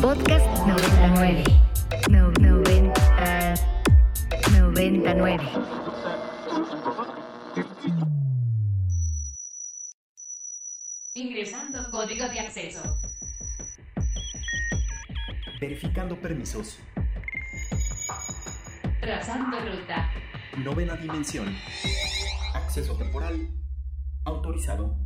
Podcast 99. No, 90, 99. Ingresando código de acceso. Verificando permisos. Trazando ruta. Novena dimensión. Acceso temporal. Autorizado.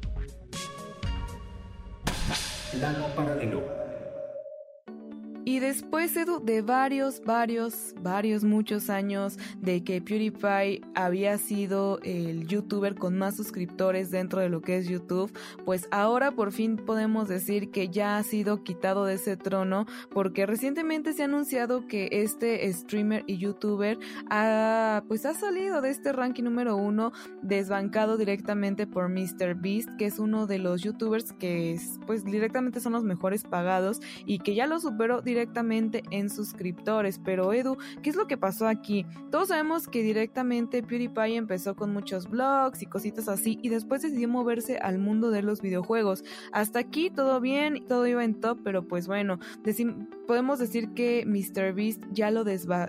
Plano paralelo. Y después, Edu, de varios, varios, varios, muchos años de que PewDiePie había sido el youtuber con más suscriptores dentro de lo que es YouTube, pues ahora por fin podemos decir que ya ha sido quitado de ese trono porque recientemente se ha anunciado que este streamer y youtuber ha, pues ha salido de este ranking número uno desbancado directamente por MrBeast, que es uno de los youtubers que pues directamente son los mejores pagados y que ya lo superó directamente en suscriptores. Pero Edu, ¿qué es lo que pasó aquí? Todos sabemos que directamente PewDiePie empezó con muchos blogs y cositas así y después decidió moverse al mundo de los videojuegos. Hasta aquí todo bien, todo iba en top, pero pues bueno, podemos decir que MrBeast ya lo,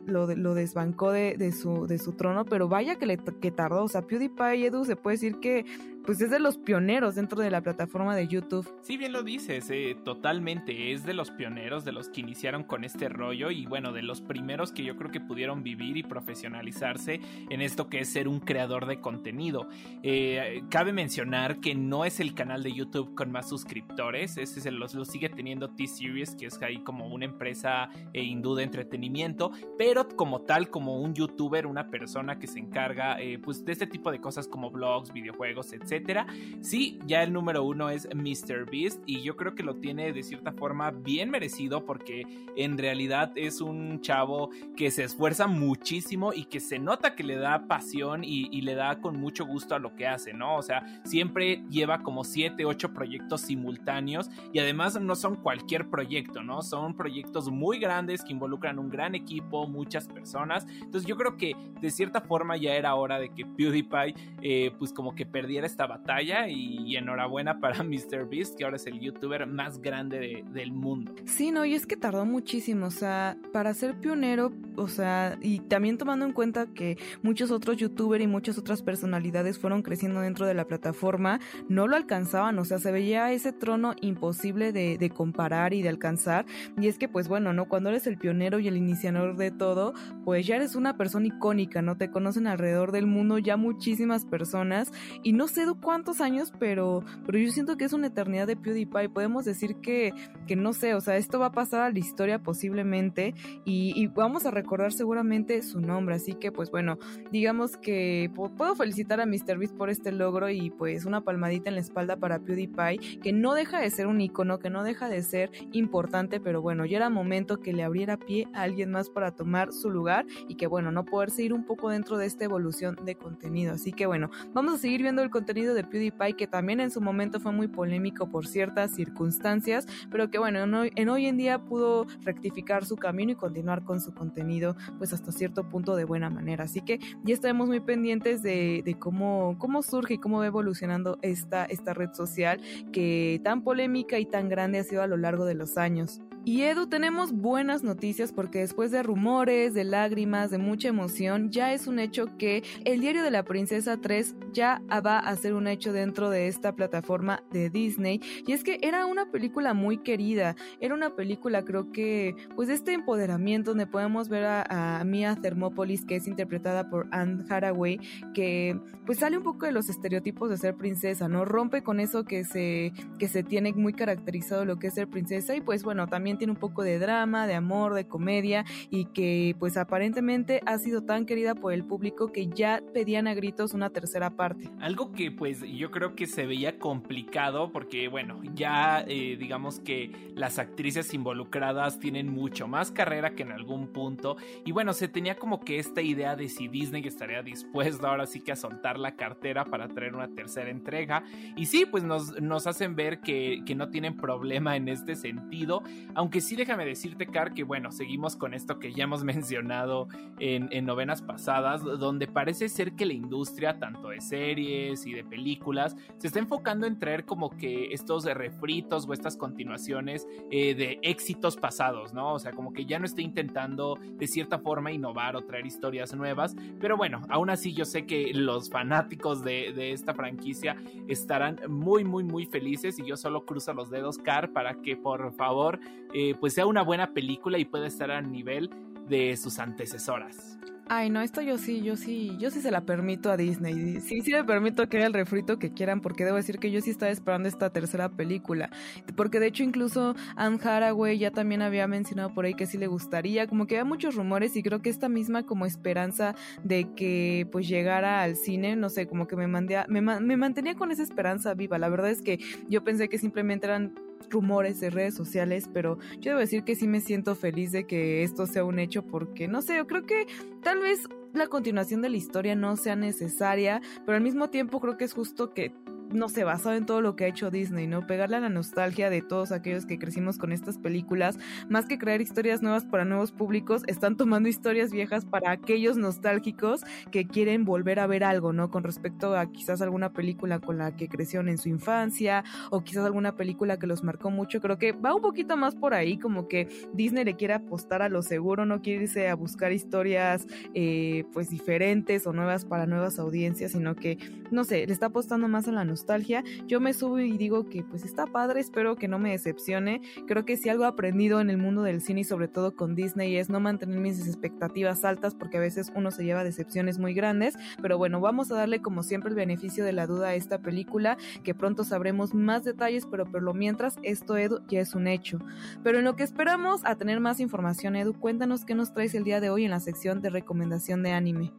lo, lo, desbancó de, de, su, de su trono, pero vaya que, le, que tardó. O sea, PewDiePie, Edu, se puede decir que pues es de los pioneros dentro de la plataforma de YouTube. Sí, bien lo dices, eh, totalmente, es de los pioneros, de los que iniciaron con este rollo y bueno, de los primeros que yo creo que pudieron vivir y profesionalizarse en esto que es ser un creador de contenido. Eh, cabe mencionar que no es el canal de YouTube con más suscriptores, ese se lo, lo sigue teniendo T-Series, que es ahí como una empresa eh, hindú de entretenimiento, pero como tal, como un youtuber, una persona que se encarga pues de este tipo de cosas como blogs, videojuegos, etc etcétera. Sí, ya el número uno es Mr. Beast y yo creo que lo tiene de cierta forma bien merecido porque en realidad es un chavo que se esfuerza muchísimo y que se nota que le da pasión y, le da con mucho gusto a lo que hace, ¿no? O sea, siempre lleva como 7, 8 proyectos simultáneos y además no son cualquier proyecto, ¿no? Son proyectos muy grandes que involucran un gran equipo, muchas personas. Entonces yo creo que de cierta forma ya era hora de que PewDiePie eh, pues como que perdiera esta batalla y, enhorabuena para MrBeast, que ahora es el youtuber más grande del mundo. Sí, no, y es que tardó muchísimo, o sea, para ser pionero, o sea, y también tomando en cuenta que muchos otros youtubers y muchas otras personalidades fueron creciendo dentro de la plataforma, no lo alcanzaban, o sea, se veía ese trono imposible de, de comparar y de alcanzar, y es que pues bueno, ¿no? Cuando eres el pionero y el iniciador de todo, pues ya eres una persona icónica, ¿no? Te conocen alrededor del mundo ya muchísimas personas, y no sé cuántos años, pero, pero yo siento que es una eternidad de PewDiePie. Podemos decir que, que no sé, o sea, esto va a pasar a la historia posiblemente y, vamos a recordar seguramente su nombre. Así que, pues bueno, digamos que puedo felicitar a MrBeast por este logro y pues una palmadita en la espalda para PewDiePie, que no deja de ser un icono, que no deja de ser importante, pero bueno, ya era momento que le abriera pie a alguien más para tomar su lugar y que bueno, no poder seguir un poco dentro de esta evolución de contenido. Así que bueno, vamos a seguir viendo el contenido de PewDiePie que también en su momento fue muy polémico por ciertas circunstancias, pero que bueno, en hoy, en día pudo rectificar su camino y continuar con su contenido pues hasta cierto punto de buena manera. Así que ya estaremos muy pendientes de, cómo, cómo surge y cómo va evolucionando esta, esta red social que tan polémica y tan grande ha sido a lo largo de los años. Y Edu, tenemos buenas noticias porque después de rumores, de lágrimas, de mucha emoción, ya es un hecho que el diario de la princesa 3 ya va a ser un hecho dentro de esta plataforma de Disney. Y es que era una película muy querida, era una película creo que pues este empoderamiento donde podemos ver a, Mia Thermopolis que es interpretada por Anne Haraway, que pues sale un poco de los estereotipos de ser princesa, ¿no? Rompe con eso que se, que se tiene muy caracterizado lo que es ser princesa y pues bueno, también tiene un poco de drama, de amor, de comedia y que pues aparentemente ha sido tan querida por el público que ya pedían a gritos una tercera parte. Algo que pues yo creo que se veía complicado porque bueno, ya eh, digamos que las actrices involucradas tienen mucho más carrera que en algún punto y bueno, se tenía como que esta idea de si Disney estaría dispuesto ahora sí que a soltar la cartera para traer una tercera entrega y sí, pues nos, nos hacen ver que, que no tienen problema en este sentido, aunque sí déjame decirte, Car, que bueno, seguimos con esto que ya hemos mencionado en, en novenas pasadas, donde parece ser que la industria, tanto de series y de películas, se está enfocando en traer como que estos refritos o estas continuaciones eh, de éxitos pasados, ¿no? O sea, como que ya no está intentando de cierta forma innovar o traer historias nuevas, pero bueno, aún así yo sé que los fanáticos de, de esta franquicia estarán muy, muy, muy felices y yo solo cruzo los dedos, Car, para que por favor, eh, pues sea una buena película y pueda estar a nivel de sus antecesoras. Ay, no, esto yo sí, yo sí, yo sí se la permito a Disney. Sí, sí le permito que haga el refrito que quieran, porque debo decir que yo sí estaba esperando esta tercera película. Porque de hecho, incluso Anne Haraway ya también había mencionado por ahí que sí le gustaría. Como que había muchos rumores y creo que esta misma como esperanza de que pues llegara al cine, no sé, como que me, mandé me, me mantenía con esa esperanza viva. La verdad es que yo pensé que simplemente eran rumores de redes sociales, pero yo debo decir que sí me siento feliz de que esto sea un hecho porque, no sé, yo creo que tal vez la continuación de la historia no sea necesaria, pero al mismo tiempo creo que es justo que no sé, basado en todo lo que ha hecho Disney, ¿no? Pegarle a la nostalgia de todos aquellos que crecimos con estas películas, más que crear historias nuevas para nuevos públicos, están tomando historias viejas para aquellos nostálgicos que quieren volver a ver algo, ¿no? Con respecto a quizás alguna película con la que crecieron en su infancia o quizás alguna película que los marcó mucho. Creo que va un poquito más por ahí, como que Disney le quiere apostar a lo seguro, no quiere irse a buscar historias eh, pues diferentes o nuevas para nuevas audiencias, sino que, no sé, le está apostando más a la nostalgia nostalgia, yo me subo y digo que pues está padre, espero que no me decepcione. Creo que si algo he aprendido en el mundo del cine y sobre todo con Disney es no mantener mis expectativas altas porque a veces uno se lleva decepciones muy grandes, pero bueno, vamos a darle como siempre el beneficio de la duda a esta película, que pronto sabremos más detalles, pero por lo mientras esto Edu ya es un hecho. Pero en lo que esperamos a tener más información, Edu, cuéntanos qué nos traes el día de hoy en la sección de recomendación de anime.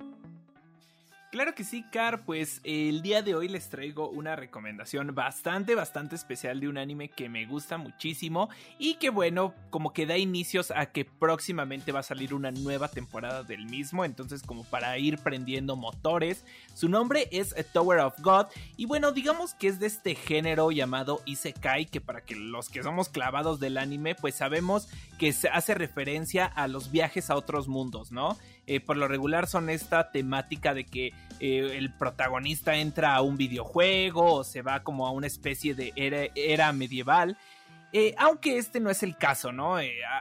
Claro que sí, Car, pues el día de hoy les traigo una recomendación bastante, bastante especial de un anime que me gusta muchísimo y que bueno, como que da inicios a que próximamente va a salir una nueva temporada del mismo, entonces como para ir prendiendo motores. Su nombre es Tower of God y bueno, digamos que es de este género llamado Isekai, que para que los que somos clavados del anime, pues sabemos que se hace referencia a los viajes a otros mundos, ¿no? Eh, por lo regular son esta temática de que eh, el protagonista entra a un videojuego o se va como a una especie de era, medieval. Eh, aunque este no es el caso, ¿no?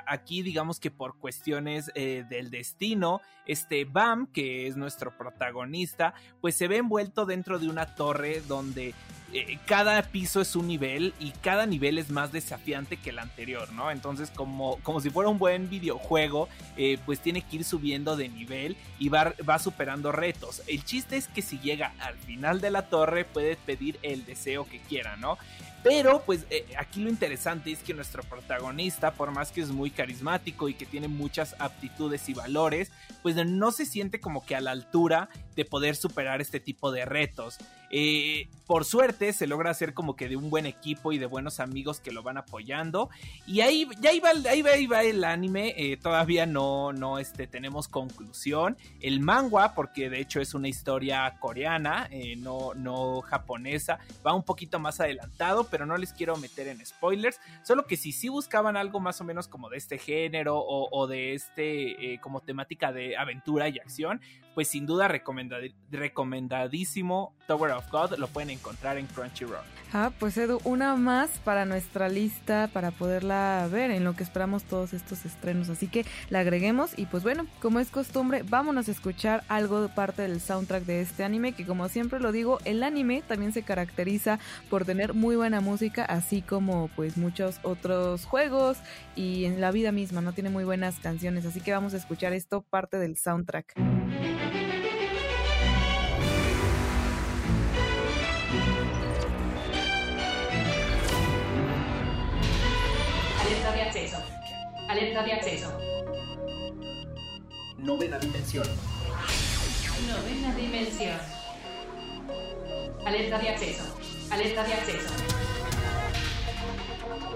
aquí digamos que por cuestiones del destino, este Bam, que es nuestro protagonista, pues se ve envuelto dentro de una torre donde eh, cada piso es un nivel y cada nivel es más desafiante que el anterior, ¿no? Entonces, como, como si fuera un buen videojuego, eh, pues tiene que ir subiendo de nivel y va, va superando retos. El chiste es que si llega al final de la torre, puede pedir el deseo que quiera, ¿no? Pero pues eh, aquí lo interesante es que nuestro protagonista, por más que es muy carismático y que tiene muchas aptitudes y valores, pues no se siente como que a la altura de poder superar este tipo de retos. Eh, por suerte se logra hacer como que de un buen equipo y de buenos amigos que lo van apoyando. Y ahí ya iba, ahí va, ahí va el anime. Eh, todavía no, no este, tenemos conclusión. El manga, porque de hecho es una historia coreana, no, no japonesa, va un poquito más adelantado pero no les quiero meter en spoilers. Solo que si sí buscaban algo más o menos como de este género o, de este eh, como temática de aventura y acción, pues sin duda recomendadísimo Tower of God, lo pueden encontrar en Crunchyroll. Ah, pues Edu, una más para nuestra lista para poderla ver en lo que esperamos todos estos estrenos, así que la agreguemos y pues bueno, como es costumbre, vámonos a escuchar algo de parte del soundtrack de este anime, que como siempre lo digo, el anime también se caracteriza por tener muy buena música, así como pues muchos otros juegos y en la vida misma, no tiene muy buenas canciones, así que vamos a escuchar esto parte del soundtrack. Alerta de acceso. Novena dimensión. Novena dimensión. Alerta de acceso. Alerta de acceso.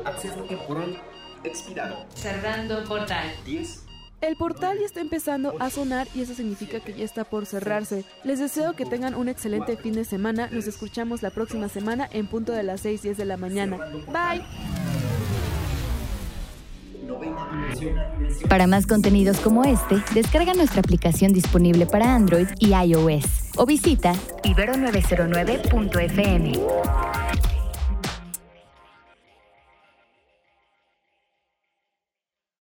Acceso temporal expirado. Cerrando portal. 10. El portal ya está empezando a sonar y eso significa que ya está por cerrarse. Les deseo que tengan un excelente fin de semana. Nos escuchamos la próxima semana en punto de las 6 10 de la mañana. Bye. Para más contenidos como este, descarga nuestra aplicación disponible para Android y iOS o visita ibero909.fm.